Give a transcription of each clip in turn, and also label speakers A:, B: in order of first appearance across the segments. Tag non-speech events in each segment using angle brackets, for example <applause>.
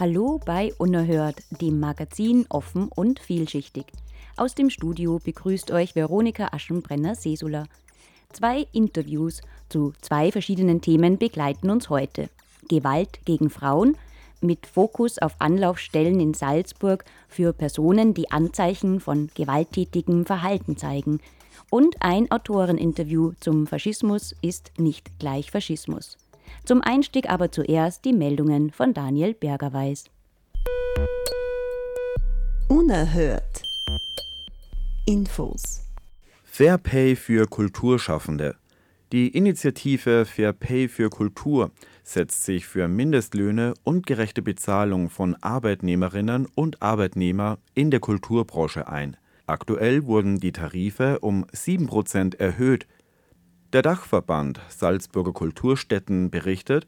A: Hallo bei Unerhört, dem Magazin offen und vielschichtig. Aus dem Studio begrüßt euch Veronika Aschenbrenner-Sesula. Zwei Interviews zu zwei verschiedenen Themen begleiten uns heute. Gewalt gegen Frauen – mit Fokus auf Anlaufstellen in Salzburg für Personen, die Anzeichen von gewalttätigem Verhalten zeigen. Und ein Autoreninterview zum Faschismus ist nicht gleich Faschismus. Zum Einstieg aber zuerst die Meldungen von Daniel Bergerweis.
B: Unerhört. Infos.
C: Fair Pay für Kulturschaffende. Die Initiative Fair Pay für Kultur setzt sich für Mindestlöhne und gerechte Bezahlung von Arbeitnehmerinnen und Arbeitnehmer in der Kulturbranche ein. Aktuell wurden die Tarife um 7% erhöht. Der Dachverband Salzburger Kulturstätten berichtet,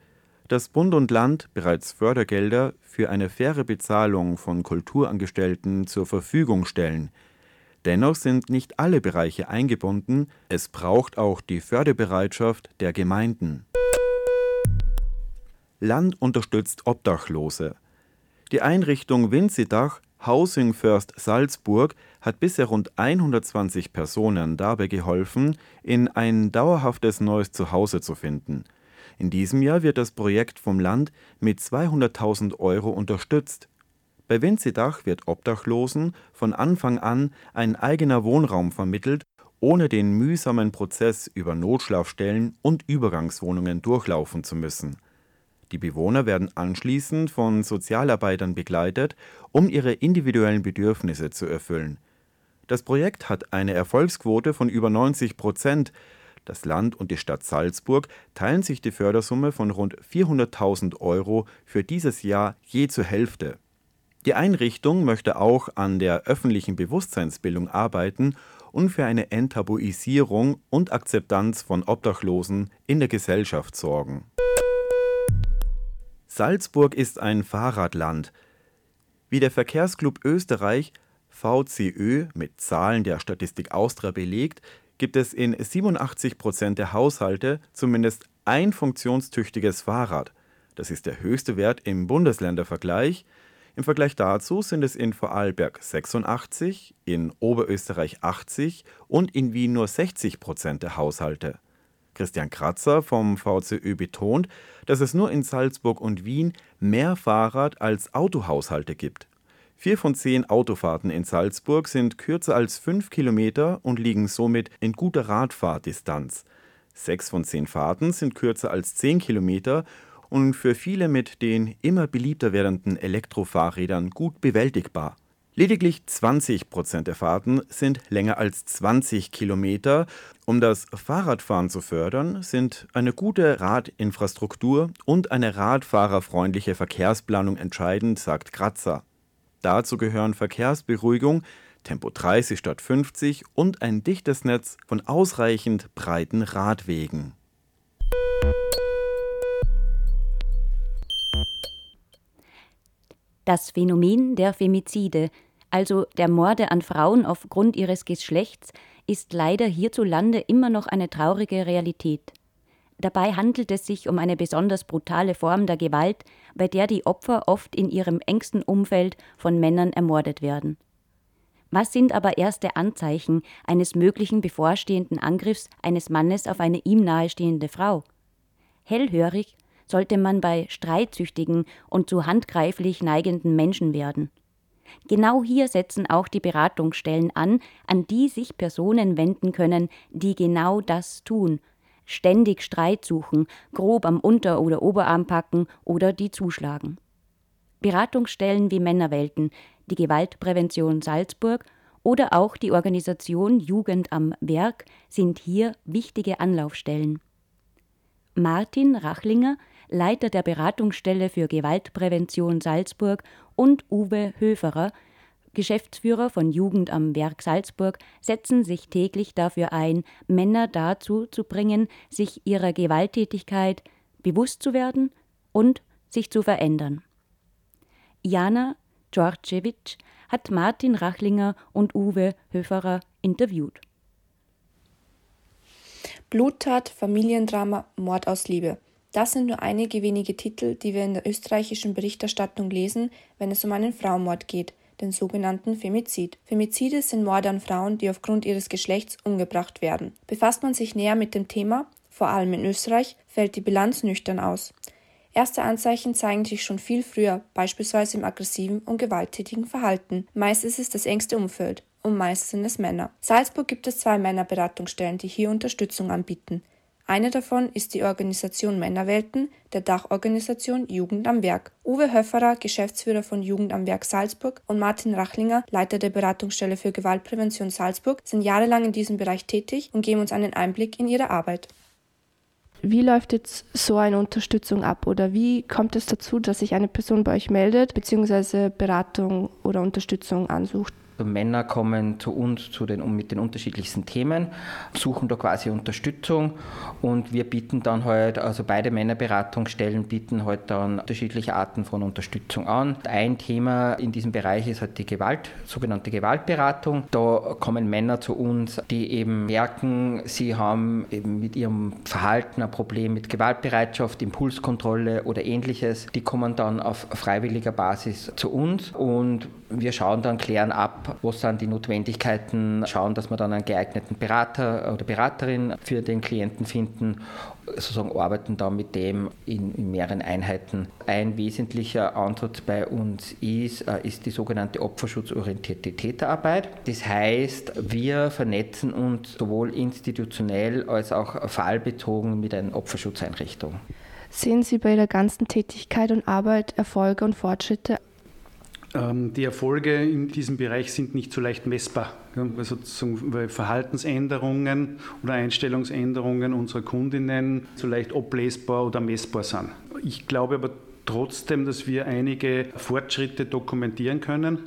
C: dass Bund und Land bereits Fördergelder für eine faire Bezahlung von Kulturangestellten zur Verfügung stellen – Dennoch sind nicht alle Bereiche eingebunden, es braucht auch die Förderbereitschaft der Gemeinden. Land unterstützt Obdachlose. Die Einrichtung Winzidach Housing First Salzburg hat bisher rund 120 Personen dabei geholfen, in ein dauerhaftes neues Zuhause zu finden. In diesem Jahr wird das Projekt vom Land mit 200.000 Euro unterstützt. Bei Winzidach wird Obdachlosen von Anfang an ein eigener Wohnraum vermittelt, ohne den mühsamen Prozess über Notschlafstellen und Übergangswohnungen durchlaufen zu müssen. Die Bewohner werden anschließend von Sozialarbeitern begleitet, um ihre individuellen Bedürfnisse zu erfüllen. Das Projekt hat eine Erfolgsquote von über 90 Prozent. Das Land und die Stadt Salzburg teilen sich die Fördersumme von rund 400.000 Euro für dieses Jahr je zur Hälfte. Die Einrichtung möchte auch an der öffentlichen Bewusstseinsbildung arbeiten und für eine Enttabuisierung und Akzeptanz von Obdachlosen in der Gesellschaft sorgen. Salzburg ist ein Fahrradland. Wie der Verkehrsclub Österreich VCÖ mit Zahlen der Statistik Austria belegt, gibt es in 87 Prozent der Haushalte zumindest ein funktionstüchtiges Fahrrad. Das ist der höchste Wert im Bundesländervergleich. Im Vergleich dazu sind es in Vorarlberg 86, in Oberösterreich 80 und in Wien nur 60 Prozent der Haushalte. Christian Kratzer vom VCÖ betont, dass es nur in Salzburg und Wien mehr Fahrrad- als Autohaushalte gibt. Vier von zehn Autofahrten in Salzburg sind kürzer als fünf Kilometer und liegen somit in guter Radfahrdistanz. Sechs von zehn Fahrten sind kürzer als zehn Kilometer und für viele mit den immer beliebter werdenden Elektrofahrrädern gut bewältigbar. Lediglich 20 Prozent der Fahrten sind länger als 20 Kilometer. Um das Fahrradfahren zu fördern, sind eine gute Radinfrastruktur und eine radfahrerfreundliche Verkehrsplanung entscheidend, sagt Kratzer. Dazu gehören Verkehrsberuhigung, Tempo 30 statt 50 und ein dichtes Netz von ausreichend breiten Radwegen.
A: Das Phänomen der Femizide, also der Morde an Frauen aufgrund ihres Geschlechts, ist leider hierzulande immer noch eine traurige Realität. Dabei handelt es sich um eine besonders brutale Form der Gewalt, bei der die Opfer oft in ihrem engsten Umfeld von Männern ermordet werden. Was sind aber erste Anzeichen eines möglichen bevorstehenden Angriffs eines Mannes auf eine ihm nahestehende Frau? Hellhörig sollte man bei streitsüchtigen und zu handgreiflich neigenden Menschen werden. Genau hier setzen auch die Beratungsstellen an, an die sich Personen wenden können, die genau das tun, ständig Streit suchen, grob am Unter- oder Oberarm packen oder die zuschlagen. Beratungsstellen wie Männerwelten, die Gewaltprävention Salzburg oder auch die Organisation Jugend am Werk sind hier wichtige Anlaufstellen. Martin Rachlinger, Leiter der Beratungsstelle für Gewaltprävention Salzburg, und Uwe Höferer, Geschäftsführer von Jugend am Werk Salzburg, setzen sich täglich dafür ein, Männer dazu zu bringen, sich ihrer Gewalttätigkeit bewusst zu werden und sich zu verändern. Jana Djordjevic hat Martin Rachlinger und Uwe Höferer interviewt.
D: Bluttat, Familiendrama, Mord aus Liebe. Das sind nur einige wenige Titel, die wir in der österreichischen Berichterstattung lesen, wenn es um einen Frauenmord geht, den sogenannten Femizid. Femizide sind Morde an Frauen, die aufgrund ihres Geschlechts umgebracht werden. Befasst man sich näher mit dem Thema, vor allem in Österreich, fällt die Bilanz nüchtern aus. Erste Anzeichen zeigen sich schon viel früher, beispielsweise im aggressiven und gewalttätigen Verhalten. Meist ist es das engste Umfeld und meist sind es Männer. Salzburg gibt es zwei Männerberatungsstellen, die hier Unterstützung anbieten. Eine davon ist die Organisation Männerwelten der Dachorganisation Jugend am Werk. Uwe Höfferer, Geschäftsführer von Jugend am Werk Salzburg und Martin Rachlinger, Leiter der Beratungsstelle für Gewaltprävention Salzburg, sind jahrelang in diesem Bereich tätig und geben uns einen Einblick in ihre Arbeit.
E: Wie läuft jetzt so eine Unterstützung ab oder wie kommt es dazu, dass sich eine Person bei euch meldet bzw. Beratung oder Unterstützung ansucht?
F: Männer kommen zu uns zu den, mit den unterschiedlichsten Themen, suchen da quasi Unterstützung und wir bieten dann halt, also beide Männerberatungsstellen bieten halt dann unterschiedliche Arten von Unterstützung an. Ein Thema in diesem Bereich ist halt die Gewalt, sogenannte Gewaltberatung. Da kommen Männer zu uns, die eben merken, sie haben eben mit ihrem Verhalten ein Problem mit Gewaltbereitschaft, Impulskontrolle oder ähnliches. Die kommen dann auf freiwilliger Basis zu uns und wir schauen dann, klären ab, was sind die Notwendigkeiten, schauen, dass wir dann einen geeigneten Berater oder Beraterin für den Klienten finden, sozusagen arbeiten dann mit dem in, in mehreren Einheiten. Ein wesentlicher Ansatz bei uns ist, äh, ist die sogenannte opferschutzorientierte Täterarbeit. Das heißt, wir vernetzen uns sowohl institutionell als auch fallbezogen mit einer Opferschutzeinrichtung.
E: Sehen Sie bei der ganzen Tätigkeit und Arbeit Erfolge und Fortschritte?
G: Ähm, die Erfolge in diesem Bereich sind nicht so leicht messbar, weil Verhaltensänderungen oder Einstellungsänderungen unserer Kundinnen so leicht ablesbar oder messbar sind. Ich glaube aber trotzdem, dass wir einige Fortschritte dokumentieren können.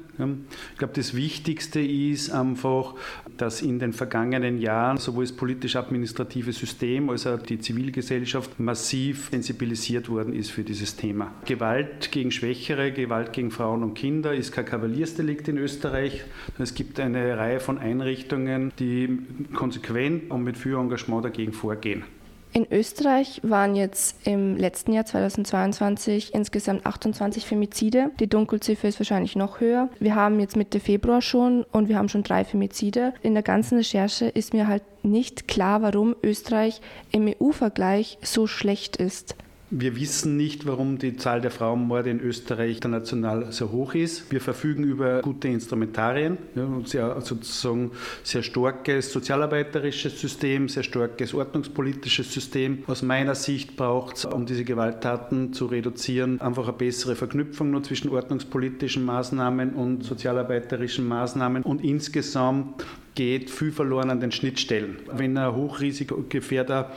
G: Ich glaube, das Wichtigste ist einfach, dass in den vergangenen Jahren sowohl das politisch-administrative System als auch die Zivilgesellschaft massiv sensibilisiert worden ist für dieses Thema. Gewalt gegen Schwächere, Gewalt gegen Frauen und Kinder ist kein Kavaliersdelikt in Österreich. Es gibt eine Reihe von Einrichtungen, die konsequent und mit viel Engagement dagegen vorgehen.
E: In Österreich waren jetzt im letzten Jahr 2022 insgesamt 28 Femizide. Die Dunkelziffer ist wahrscheinlich noch höher. Wir haben jetzt Mitte Februar schon und wir haben schon drei Femizide. In der ganzen Recherche ist mir halt nicht klar, warum Österreich im EU-Vergleich so schlecht ist.
G: Wir wissen nicht, warum die Zahl der Frauenmorde in Österreich international so hoch ist. Wir verfügen über gute Instrumentarien ja, und sehr, sozusagen sehr starkes sozialarbeiterisches System, sehr starkes ordnungspolitisches System. Aus meiner Sicht braucht es, um diese Gewalttaten zu reduzieren, einfach eine bessere Verknüpfung nur zwischen ordnungspolitischen Maßnahmen und sozialarbeiterischen Maßnahmen. Und insgesamt geht viel verloren an den Schnittstellen. Wenn ein Hochrisikogefährder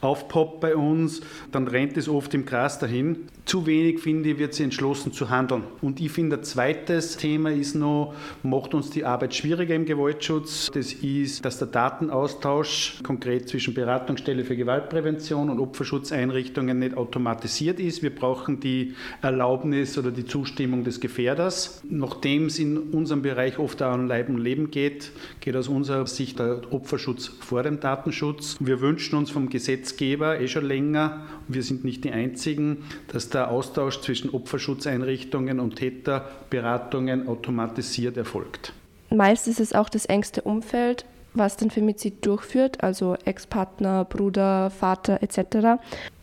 G: aufpoppt bei uns, dann rennt es oft im Gras dahin. Zu wenig, finde ich, wird sie entschlossen zu handeln. Und ich finde, ein zweites Thema ist noch, macht uns die Arbeit schwieriger im Gewaltschutz. Das ist, dass der Datenaustausch konkret zwischen Beratungsstelle für Gewaltprävention und Opferschutzeinrichtungen nicht automatisiert ist. Wir brauchen die Erlaubnis oder die Zustimmung des Gefährders. Nachdem es in unserem Bereich oft auch an Leib und Leben geht, geht aus unserer Sicht der Opferschutz vor dem Datenschutz. Wir wünschen uns vom Gesetzgeber eh schon länger, wir sind nicht die Einzigen, dass der Austausch zwischen Opferschutzeinrichtungen und Täterberatungen automatisiert erfolgt.
E: Meist ist es auch das engste Umfeld, was den Femizid durchführt, also Ex-Partner, Bruder, Vater etc.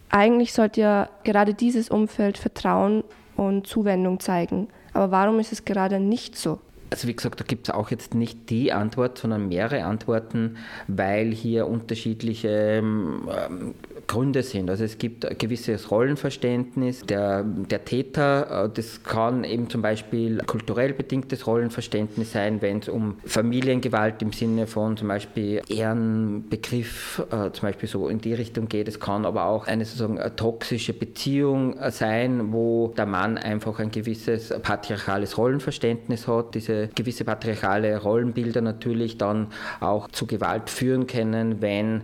E: Eigentlich sollte ja gerade dieses Umfeld Vertrauen und Zuwendung zeigen. Aber warum ist es gerade nicht so?
F: Also wie gesagt, da gibt es auch jetzt nicht die Antwort, sondern mehrere Antworten, weil hier unterschiedliche ähm, Gründe sind. Also es gibt ein gewisses Rollenverständnis. Der, der Täter, äh, das kann eben zum Beispiel kulturell bedingtes Rollenverständnis sein, wenn es um Familiengewalt im Sinne von zum Beispiel Ehrenbegriff, äh, zum Beispiel so in die Richtung geht. Es kann aber auch eine sozusagen toxische Beziehung sein, wo der Mann einfach ein gewisses patriarchales Rollenverständnis hat. Diese gewisse patriarchale Rollenbilder natürlich dann auch zu Gewalt führen können, wenn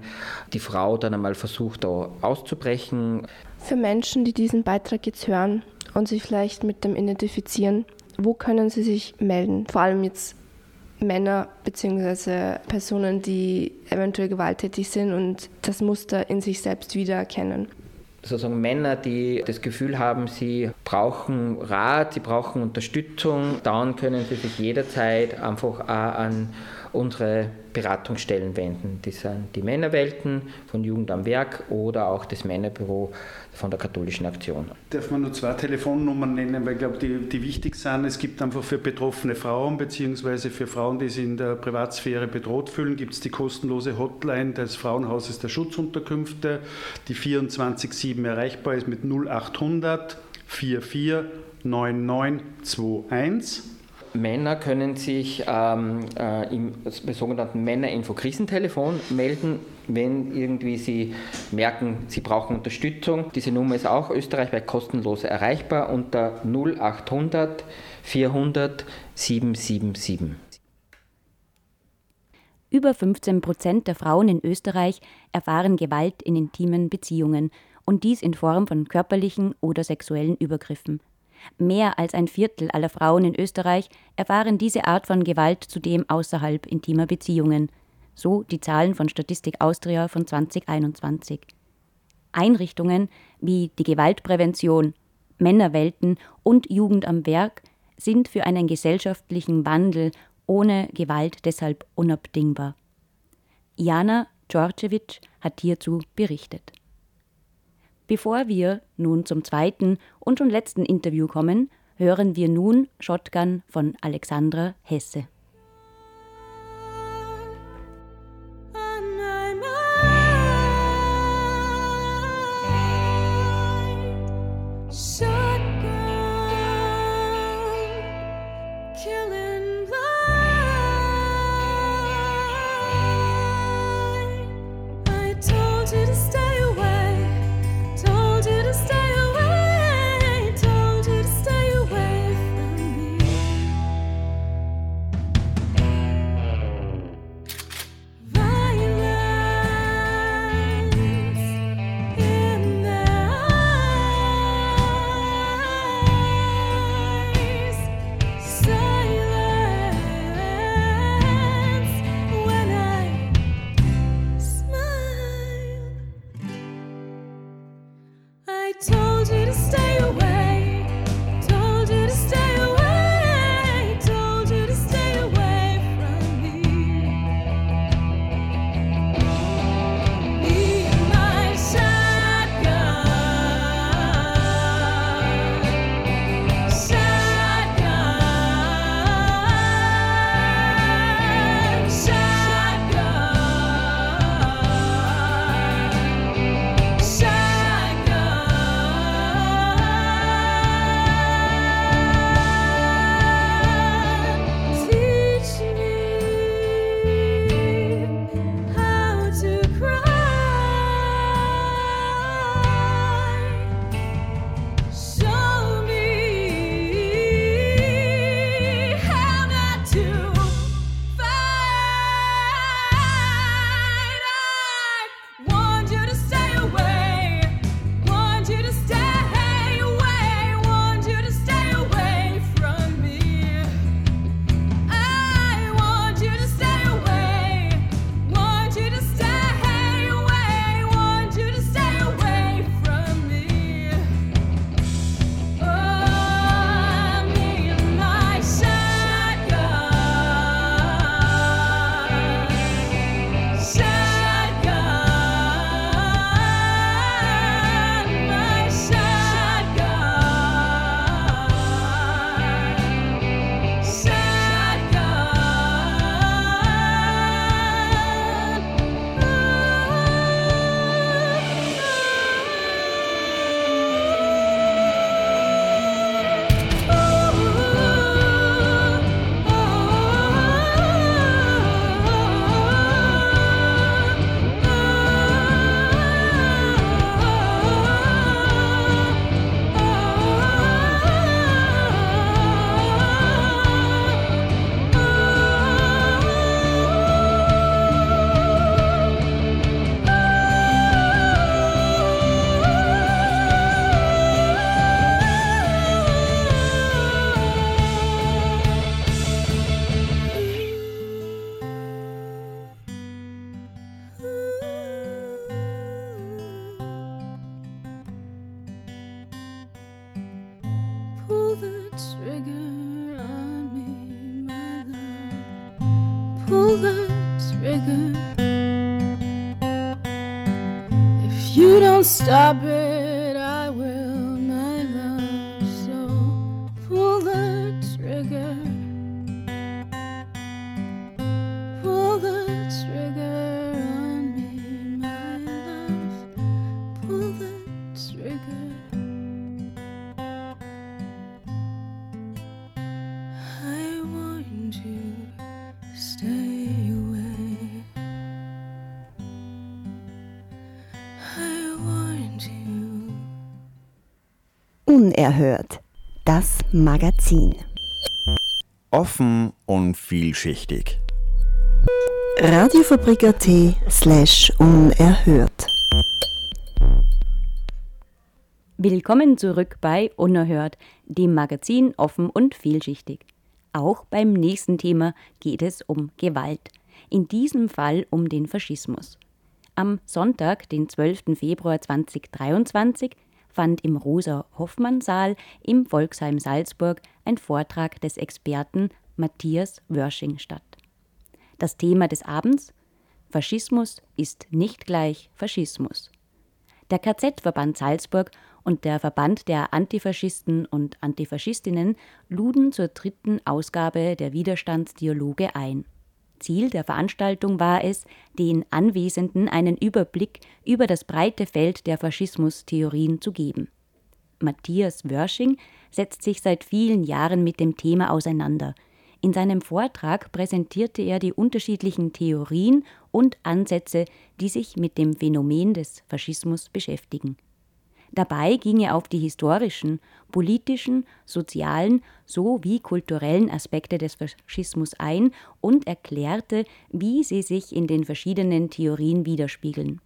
F: die Frau dann einmal versucht, auszubrechen.
E: Für Menschen, die diesen Beitrag jetzt hören und sich vielleicht mit dem identifizieren, wo können sie sich melden? Vor allem jetzt Männer bzw. Personen, die eventuell gewalttätig sind und das Muster in sich selbst wiedererkennen.
F: Sozusagen Männer, die das Gefühl haben, sie brauchen Rat, sie brauchen Unterstützung, dann können sie sich jederzeit einfach an unsere Beratungsstellen wenden. Das sind die Männerwelten von Jugend am Werk oder auch das Männerbüro von der katholischen Aktion.
G: Darf man nur zwei Telefonnummern nennen, weil ich glaube, die, die wichtig sind. Es gibt einfach für betroffene Frauen bzw. für Frauen, die sich in der Privatsphäre bedroht fühlen, gibt es die kostenlose Hotline des Frauenhauses der Schutzunterkünfte, die 24-7 erreichbar ist mit 0800 44 9921.
F: Männer können sich ähm, äh, im sogenannten Männerinfo-Krisentelefon melden, wenn irgendwie sie merken, sie brauchen Unterstützung. Diese Nummer ist auch österreichweit kostenlos erreichbar unter 0800 400 777.
A: Über 15 Prozent der Frauen in Österreich erfahren Gewalt in intimen Beziehungen und dies in Form von körperlichen oder sexuellen Übergriffen. Mehr als ein Viertel aller Frauen in Österreich erfahren diese Art von Gewalt zudem außerhalb intimer Beziehungen, so die Zahlen von Statistik Austria von 2021. Einrichtungen wie die Gewaltprävention, Männerwelten und Jugend am Werk sind für einen gesellschaftlichen Wandel ohne Gewalt deshalb unabdingbar. Jana Djordjevic hat hierzu berichtet. Bevor wir nun zum zweiten und schon letzten Interview kommen, hören wir nun Shotgun von Alexandra Hesse.
H: Pull the trigger. If you don't stop it,
C: Offen und vielschichtig.
B: Radiofabrik.at slash unerhört.
A: Willkommen zurück bei Unerhört, dem Magazin offen und vielschichtig. Auch beim nächsten Thema geht es um Gewalt. In diesem Fall um den Faschismus. Am Sonntag, den 12. Februar 2023, fand im Rosa-Hoffmann-Saal im Volksheim Salzburg ein Vortrag des Experten Matthias Wörsching statt. Das Thema des Abends: Faschismus ist nicht gleich Faschismus. Der KZ-Verband Salzburg und der Verband der Antifaschisten und Antifaschistinnen luden zur dritten Ausgabe der Widerstandsdialoge ein. Ziel der Veranstaltung war es, den Anwesenden einen Überblick über das breite Feld der Faschismustheorien zu geben. Matthias Wörsching setzt sich seit vielen Jahren mit dem Thema auseinander. In seinem Vortrag präsentierte er die unterschiedlichen Theorien und Ansätze, die sich mit dem Phänomen des Faschismus beschäftigen. Dabei ging er auf die historischen, politischen, sozialen sowie kulturellen Aspekte des Faschismus ein und erklärte, wie sie sich in den verschiedenen Theorien widerspiegeln.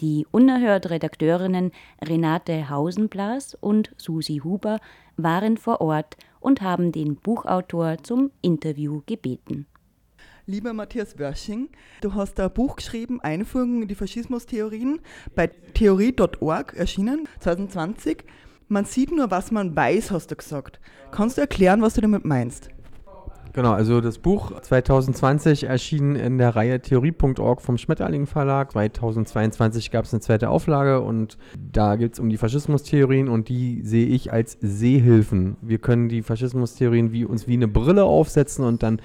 A: Die unerhört Redakteurinnen Renate Hausenblas und Susi Huber waren vor Ort und haben den Buchautor zum Interview gebeten.
I: Lieber Matthias Wörsching, du hast ein Buch geschrieben, Einführung in die Faschismustheorien, bei theorie.org erschienen, 2020. Man sieht nur, was man weiß, hast du gesagt. Kannst du erklären, was du damit meinst?
J: Genau, also das Buch 2020 erschien in der Reihe Theorie.org vom Schmetterling Verlag. 2022 gab es eine zweite Auflage und da geht es um die Faschismustheorien und die sehe ich als Sehhilfen. Wir können die Faschismustheorien wie uns wie eine Brille aufsetzen und dann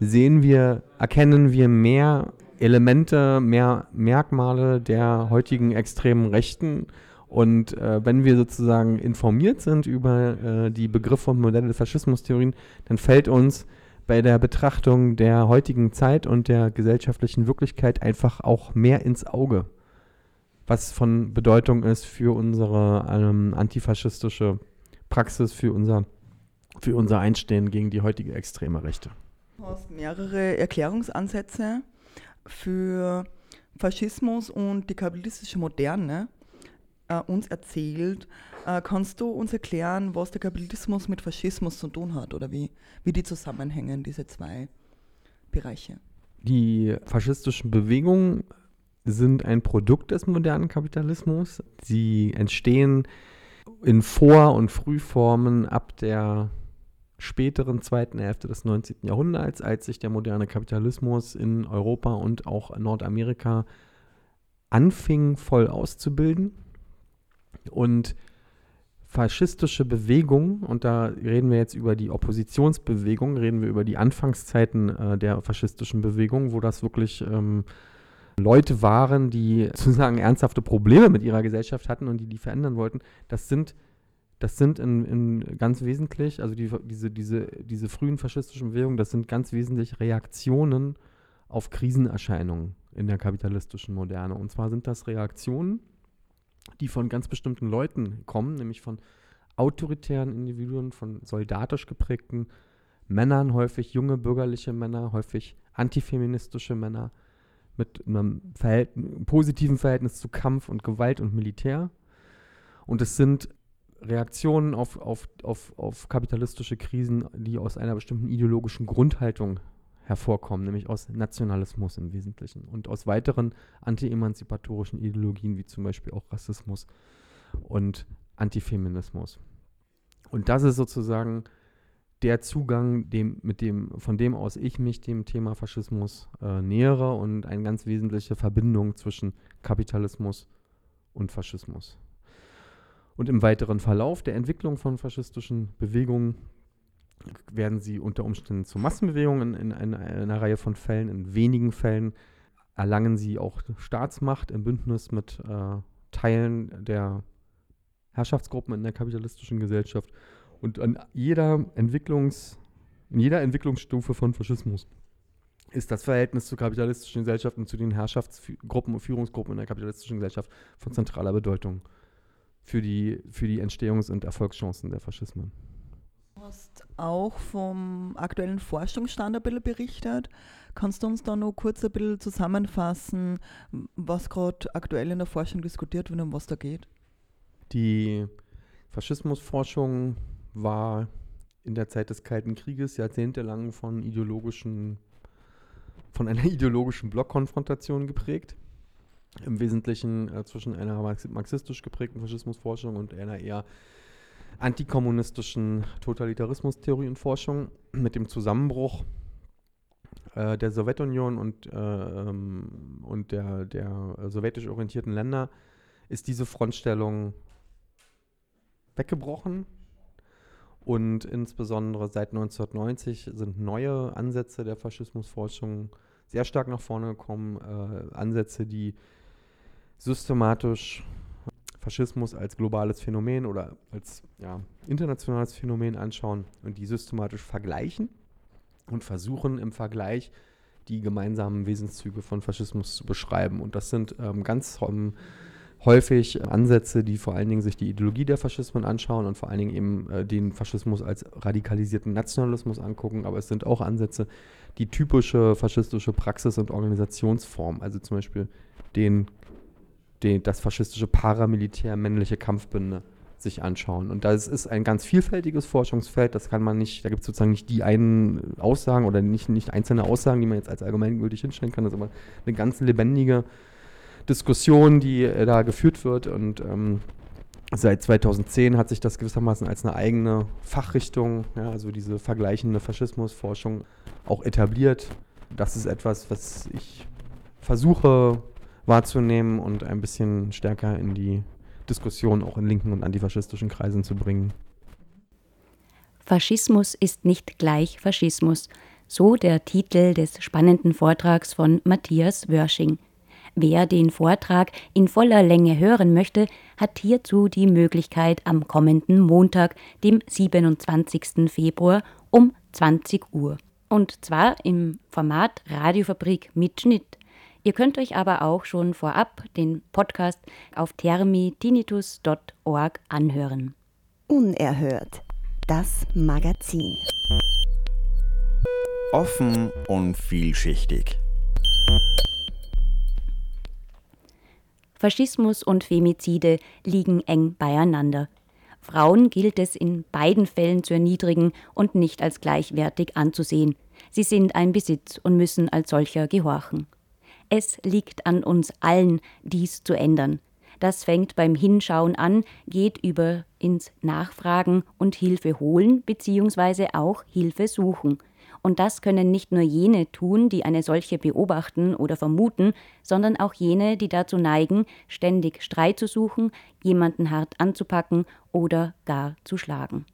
J: sehen wir, erkennen wir mehr Elemente, mehr Merkmale der heutigen extremen Rechten. Und äh, wenn wir sozusagen informiert sind über äh, die Begriffe und Modelle der Faschismustheorien, dann fällt uns bei der Betrachtung der heutigen Zeit und der gesellschaftlichen Wirklichkeit einfach auch mehr ins Auge, was von Bedeutung ist für unsere ähm, antifaschistische Praxis, für unser, für unser Einstehen gegen die heutige extreme Rechte.
I: Du hast mehrere Erklärungsansätze für Faschismus und die kapitalistische Moderne äh, uns erzählt. Äh, kannst du uns erklären, was der Kapitalismus mit Faschismus zu tun hat oder wie, wie die zusammenhängen, diese zwei Bereiche?
J: Die faschistischen Bewegungen sind ein Produkt des modernen Kapitalismus. Sie entstehen in Vor- und Frühformen ab der späteren zweiten Hälfte des 19. Jahrhunderts, als sich der moderne Kapitalismus in Europa und auch Nordamerika anfing voll auszubilden. Und faschistische Bewegungen, und da reden wir jetzt über die Oppositionsbewegung, reden wir über die Anfangszeiten äh, der faschistischen Bewegung, wo das wirklich ähm, Leute waren, die <laughs> sozusagen ernsthafte Probleme mit ihrer Gesellschaft hatten und die die verändern wollten. Das sind das sind in, in ganz wesentlich, also die, diese, diese, diese frühen faschistischen Bewegungen, das sind ganz wesentlich Reaktionen auf Krisenerscheinungen in der kapitalistischen Moderne. Und zwar sind das Reaktionen, die von ganz bestimmten Leuten kommen, nämlich von autoritären Individuen, von soldatisch geprägten Männern, häufig junge bürgerliche Männer, häufig antifeministische Männer mit einem Verhältnis, positiven Verhältnis zu Kampf und Gewalt und Militär. Und es sind Reaktionen auf, auf, auf, auf kapitalistische Krisen, die aus einer bestimmten ideologischen Grundhaltung hervorkommen, nämlich aus Nationalismus im Wesentlichen und aus weiteren anti-emanzipatorischen Ideologien, wie zum Beispiel auch Rassismus und Antifeminismus. Und das ist sozusagen der Zugang, dem, mit dem, von dem aus ich mich dem Thema Faschismus äh, nähere und eine ganz wesentliche Verbindung zwischen Kapitalismus und Faschismus. Und im weiteren Verlauf der Entwicklung von faschistischen Bewegungen werden sie unter Umständen zu Massenbewegungen in, in, in einer Reihe von Fällen, in wenigen Fällen erlangen sie auch Staatsmacht im Bündnis mit äh, Teilen der Herrschaftsgruppen in der kapitalistischen Gesellschaft. Und an jeder Entwicklungs, in jeder Entwicklungsstufe von Faschismus ist das Verhältnis zur kapitalistischen Gesellschaft und zu den Herrschaftsgruppen und Führungsgruppen in der kapitalistischen Gesellschaft von zentraler Bedeutung für die, für die Entstehungs- und Erfolgschancen der Faschismen.
I: Du hast auch vom aktuellen Forschungsstand ein bisschen berichtet. Kannst du uns da noch kurz ein bisschen zusammenfassen, was gerade aktuell in der Forschung diskutiert wird und um was da geht?
J: Die Faschismusforschung war in der Zeit des Kalten Krieges jahrzehntelang von ideologischen, von einer <laughs> ideologischen Blockkonfrontation geprägt. Im Wesentlichen äh, zwischen einer marxistisch geprägten Faschismusforschung und einer eher antikommunistischen Totalitarismustheorie und Forschung. Mit dem Zusammenbruch äh, der Sowjetunion und, äh, ähm, und der, der sowjetisch orientierten Länder ist diese Frontstellung weggebrochen. Und insbesondere seit 1990 sind neue Ansätze der Faschismusforschung sehr stark nach vorne gekommen. Äh, Ansätze, die systematisch Faschismus als globales Phänomen oder als ja, internationales Phänomen anschauen und die systematisch vergleichen und versuchen im Vergleich die gemeinsamen Wesenszüge von Faschismus zu beschreiben. Und das sind ähm, ganz ähm, häufig Ansätze, die vor allen Dingen sich die Ideologie der Faschismen anschauen und vor allen Dingen eben äh, den Faschismus als radikalisierten Nationalismus angucken. Aber es sind auch Ansätze, die typische faschistische Praxis und Organisationsform, also zum Beispiel den, den, das faschistische Paramilitär, männliche Kampfbünde sich anschauen. Und das ist ein ganz vielfältiges Forschungsfeld. Das kann man nicht, da gibt es sozusagen nicht die einen Aussagen oder nicht, nicht einzelne Aussagen, die man jetzt als allgemeingültig hinstellen kann. Das ist aber eine ganz lebendige Diskussion, die äh, da geführt wird. Und ähm, seit 2010 hat sich das gewissermaßen als eine eigene Fachrichtung, ja, also diese vergleichende Faschismusforschung, auch etabliert. Das ist etwas, was ich versuche wahrzunehmen und ein bisschen stärker in die Diskussion auch in linken und antifaschistischen Kreisen zu bringen.
A: Faschismus ist nicht gleich Faschismus, so der Titel des spannenden Vortrags von Matthias Wörsching. Wer den Vortrag in voller Länge hören möchte, hat hierzu die Möglichkeit am kommenden Montag, dem 27. Februar um 20 Uhr. Und zwar im Format Radiofabrik mit Schnitt. Ihr könnt euch aber auch schon vorab den Podcast auf termitinitus.org anhören.
B: Unerhört. Das Magazin.
K: Offen und vielschichtig.
A: Faschismus und Femizide liegen eng beieinander. Frauen gilt es in beiden Fällen zu erniedrigen und nicht als gleichwertig anzusehen. Sie sind ein Besitz und müssen als solcher gehorchen. Es liegt an uns allen, dies zu ändern. Das fängt beim Hinschauen an, geht über ins Nachfragen und Hilfe holen bzw. auch Hilfe suchen. Und das können nicht nur jene tun, die eine solche beobachten oder vermuten, sondern auch jene, die dazu neigen, ständig Streit zu suchen, jemanden hart anzupacken oder gar zu schlagen.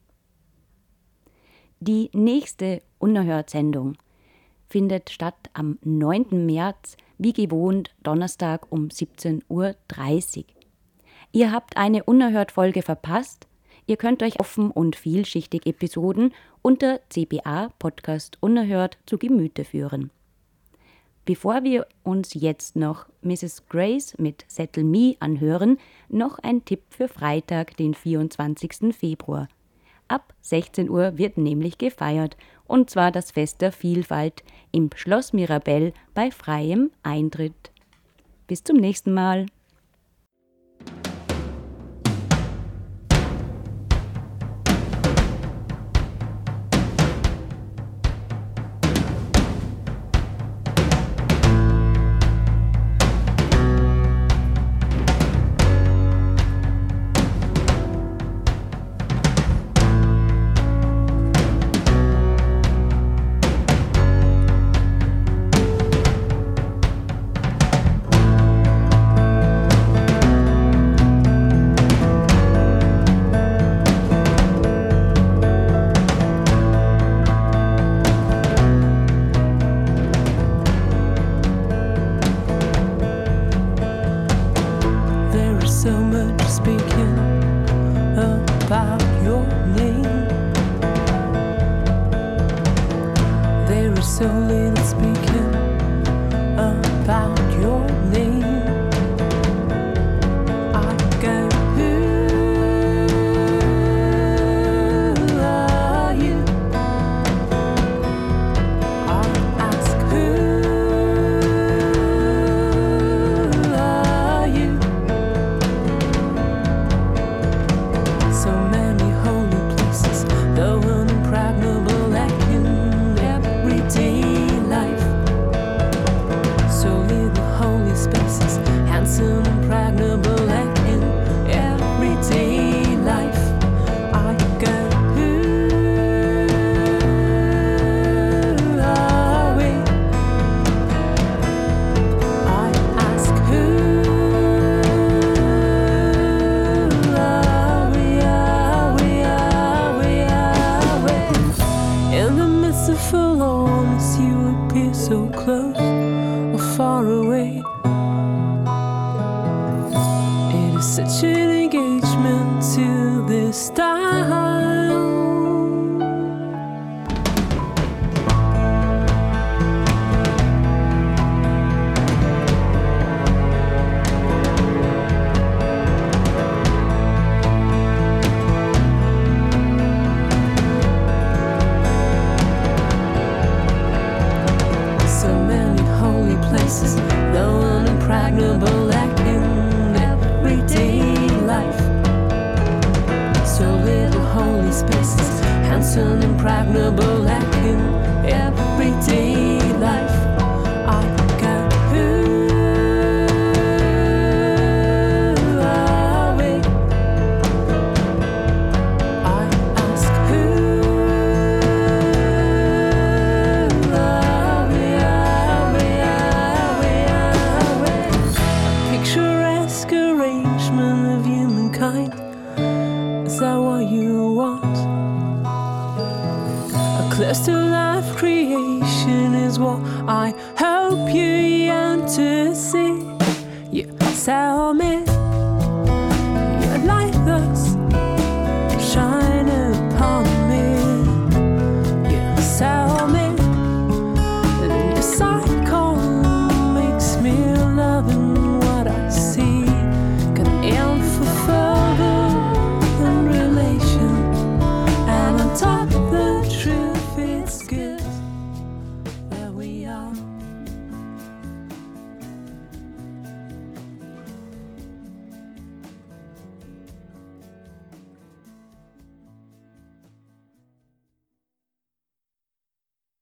A: Die nächste Unerhört-Sendung findet statt am 9. März, wie gewohnt, Donnerstag um 17.30 Uhr. Ihr habt eine Unerhört-Folge verpasst, Ihr könnt euch offen und vielschichtig Episoden unter CBA Podcast Unerhört zu Gemüte führen. Bevor wir uns jetzt noch Mrs. Grace mit Settle Me anhören, noch ein Tipp für Freitag, den 24. Februar. Ab 16 Uhr wird nämlich gefeiert, und zwar das Fest der Vielfalt im Schloss Mirabell bei freiem Eintritt. Bis zum nächsten Mal.
H: heart. Impregnable,